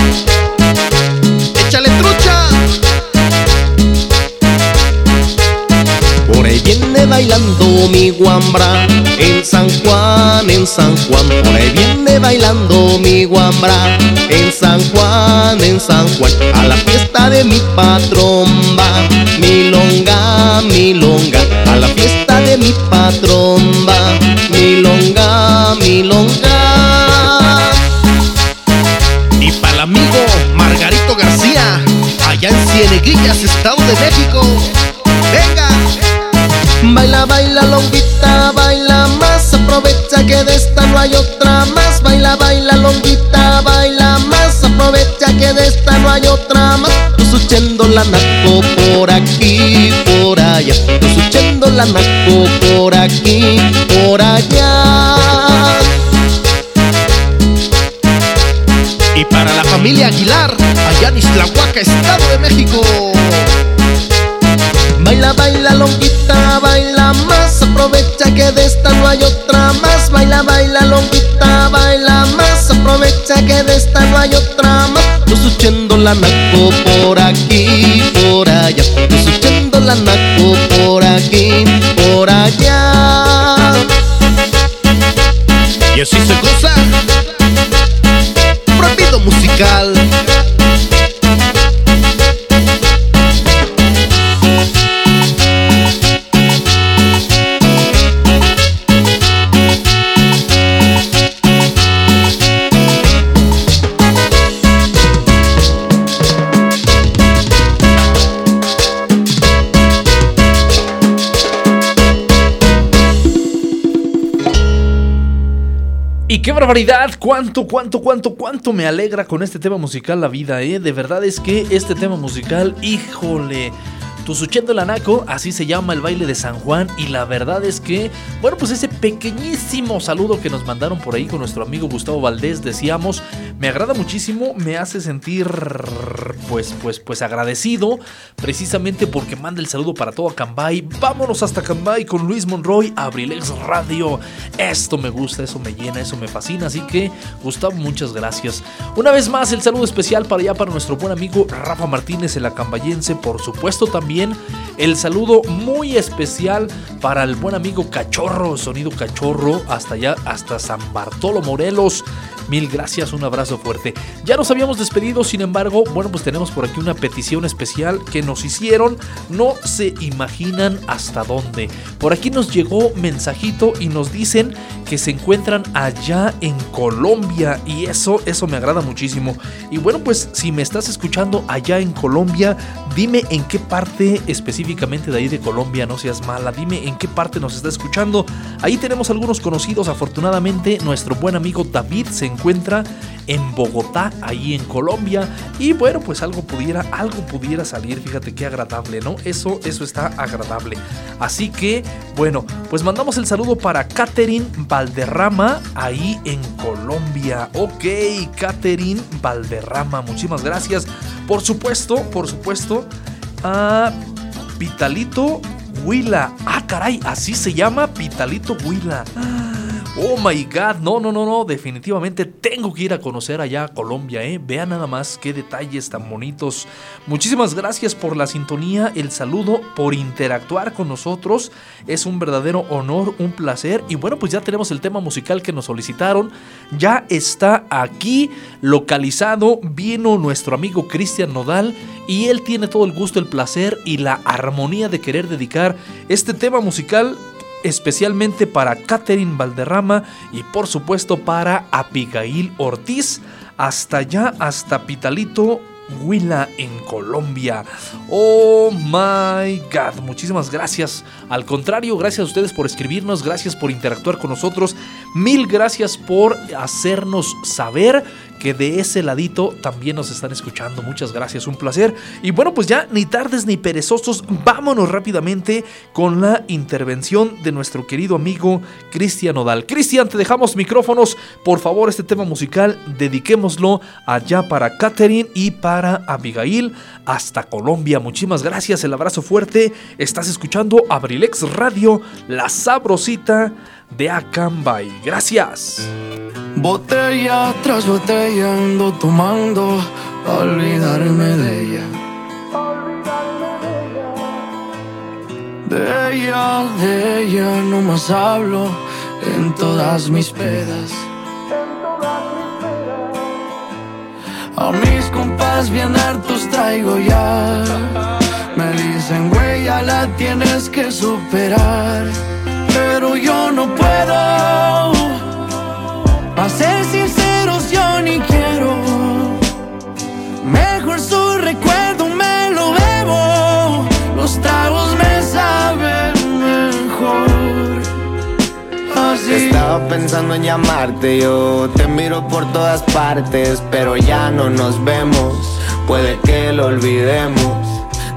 Bailando mi guambra en San Juan, en San Juan. Por ahí viene bailando mi guambra en San Juan, en San Juan. A la fiesta de mi patromba, milonga, milonga. A la fiesta de mi patromba, milonga, milonga. Y para el amigo Margarito García, allá en Cieneguillas, Estado de México. Baila, baila, longuita, baila más. Aprovecha que de esta no hay otra más. Baila, baila, longuita, baila más. Aprovecha que de esta no hay otra más. Suchendo la naco por aquí, por allá. Suchendo la naco por aquí, por allá. Y para la familia Aguilar, allá en Islahuaca, Estado de México. Baila, baila, longuita, baila más. Aprovecha que de esta no hay otra más. Baila, baila, longuita, baila más. Aprovecha que de esta no hay otra más. Tú suchendo la naco por aquí, por allá. Tú suchendo la naco por aquí, por allá. Y así se goza. Prohibido musical. Barbaridad, cuánto, cuánto, cuánto, cuánto me alegra con este tema musical la vida, ¿eh? De verdad es que este tema musical, híjole. Tusuchendo el Anaco, así se llama el baile de San Juan. Y la verdad es que, bueno, pues ese pequeñísimo saludo que nos mandaron por ahí con nuestro amigo Gustavo Valdés, decíamos, me agrada muchísimo, me hace sentir, pues, pues, pues agradecido, precisamente porque manda el saludo para todo Cambay. Vámonos hasta Cambay con Luis Monroy, Abrilex Radio. Esto me gusta, eso me llena, eso me fascina. Así que, Gustavo, muchas gracias. Una vez más, el saludo especial para allá, para nuestro buen amigo Rafa Martínez, el acambayense, por supuesto también el saludo muy especial para el buen amigo Cachorro, sonido Cachorro, hasta allá, hasta San Bartolo Morelos. Mil gracias, un abrazo fuerte. Ya nos habíamos despedido, sin embargo, bueno, pues tenemos por aquí una petición especial que nos hicieron. No se imaginan hasta dónde. Por aquí nos llegó mensajito y nos dicen que se encuentran allá en Colombia y eso, eso me agrada muchísimo. Y bueno, pues si me estás escuchando allá en Colombia, dime en qué parte específicamente de ahí de Colombia, no seas mala, dime en qué parte nos está escuchando. Ahí tenemos algunos conocidos, afortunadamente nuestro buen amigo David se encuentra en Bogotá, ahí en Colombia. Y bueno, pues algo pudiera, algo pudiera salir. Fíjate qué agradable, ¿no? Eso, eso está agradable. Así que, bueno, pues mandamos el saludo para Catherine Valderrama, ahí en Colombia. Ok, Catherine Valderrama, muchísimas gracias. Por supuesto, por supuesto, a Vitalito Huila. Ah, caray, así se llama Vitalito Huila. Oh my god, no, no, no, no, definitivamente tengo que ir a conocer allá Colombia, ¿eh? Vean nada más qué detalles tan bonitos. Muchísimas gracias por la sintonía, el saludo, por interactuar con nosotros. Es un verdadero honor, un placer. Y bueno, pues ya tenemos el tema musical que nos solicitaron. Ya está aquí localizado. Vino nuestro amigo Cristian Nodal y él tiene todo el gusto, el placer y la armonía de querer dedicar este tema musical especialmente para Catherine Valderrama y por supuesto para Abigail Ortiz, hasta allá, hasta Pitalito. Huila en Colombia. Oh my god, muchísimas gracias. Al contrario, gracias a ustedes por escribirnos, gracias por interactuar con nosotros. Mil gracias por hacernos saber que de ese ladito también nos están escuchando. Muchas gracias, un placer. Y bueno, pues ya ni tardes ni perezosos, vámonos rápidamente con la intervención de nuestro querido amigo Cristian Odal. Cristian, te dejamos micrófonos. Por favor, este tema musical dediquémoslo allá para Catherine y para Abigail hasta Colombia. Muchísimas gracias, el abrazo fuerte. Estás escuchando Abrilex Radio, la sabrosita de Acambay. Gracias. Botella tras botella ando tomando olvidarme de ella. De ella, de ella no más hablo en todas mis pedas. A mis compas bien hartos traigo ya. Me dicen, güey, ya la tienes que superar. Pero yo no puedo. Pa' ser sinceros, yo ni quiero. Mejor su recuerdo me lo bebo. Los tragos me saben mejor. Así. Estaba pensando en llamarte, yo te miro por todas partes, pero ya no nos vemos, puede que lo olvidemos.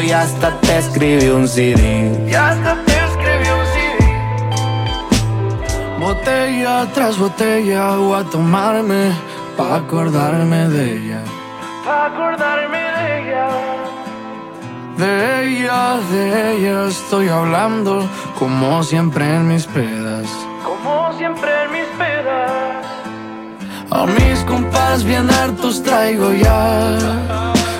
y hasta te escribí un CD. Y hasta te escribí un CD. Botella tras botella voy a tomarme pa' acordarme de ella. Pa' acordarme de ella. De ella, de ella estoy hablando como siempre en mis pedas. Como siempre en mis pedas. A mis compas bien hartos traigo ya.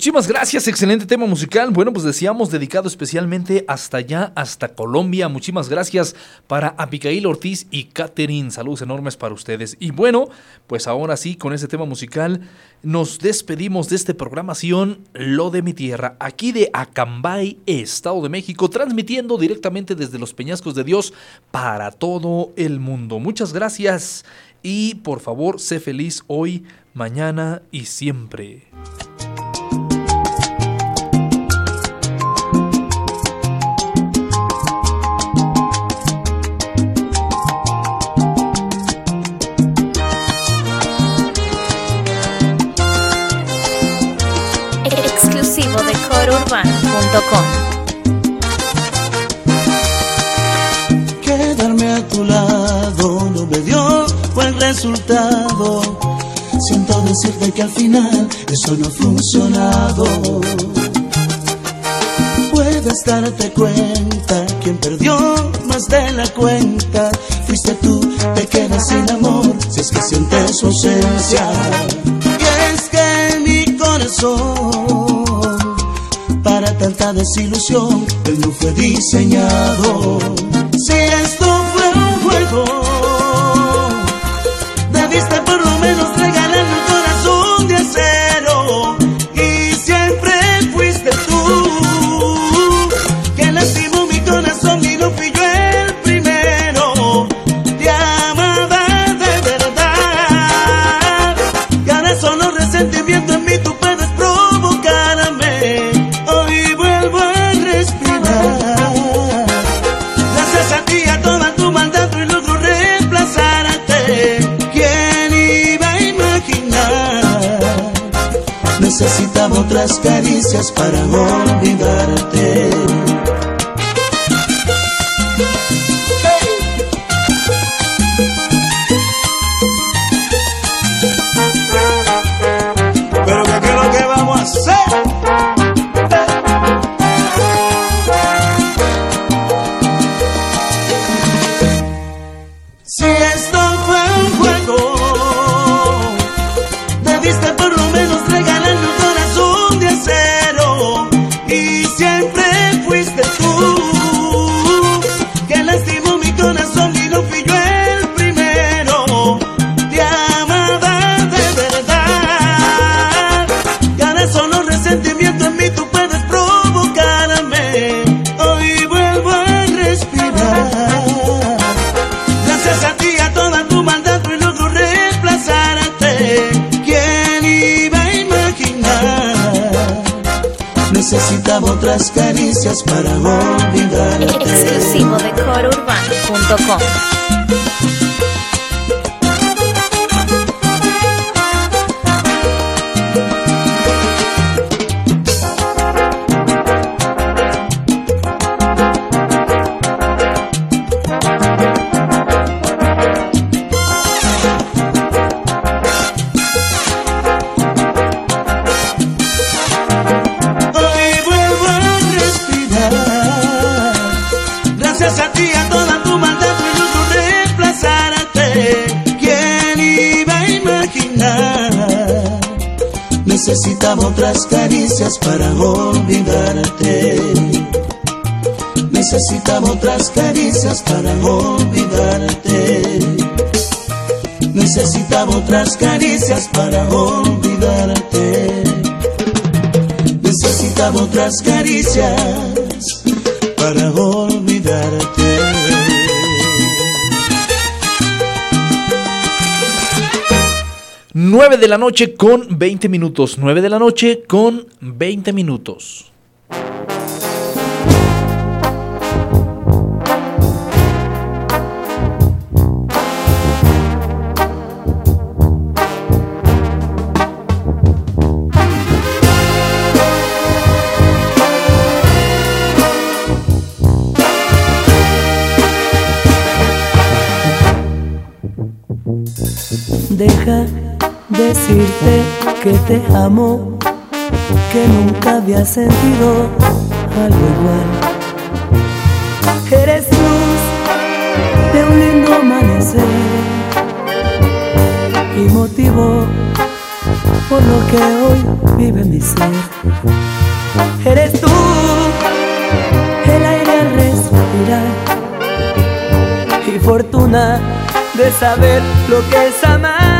Muchísimas gracias, excelente tema musical. Bueno, pues decíamos dedicado especialmente hasta allá, hasta Colombia. Muchísimas gracias para Abigail Ortiz y Catherine. Saludos enormes para ustedes. Y bueno, pues ahora sí, con este tema musical nos despedimos de esta programación Lo de mi tierra, aquí de Acambay, Estado de México, transmitiendo directamente desde los Peñascos de Dios para todo el mundo. Muchas gracias y por favor, sé feliz hoy, mañana y siempre. Quedarme a tu lado no me dio buen resultado. Siento decirte que al final eso no ha funcionado. Puedes darte cuenta, quien perdió más de la cuenta fuiste tú, te quedas sin amor si es que sientes su ausencia. Y es que mi corazón para tanta desilusión, él no fue diseñado. Necesitaba otras caricias para olvidarte. De la noche con 20 minutos. 9 de la noche con 20 minutos. Decirte que te amo, que nunca había sentido algo igual. Eres luz de un lindo amanecer y motivo por lo que hoy vive mi ser. Eres tú el aire al respirar y fortuna de saber lo que es amar.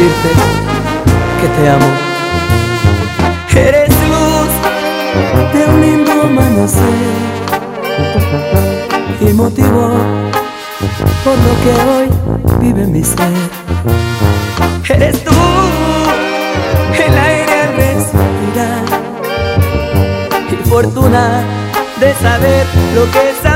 Decirte que te amo. Eres luz de un lindo amanecer y motivo por lo que hoy vive mi ser. Eres tú el aire al respirar y fortuna de saber lo que es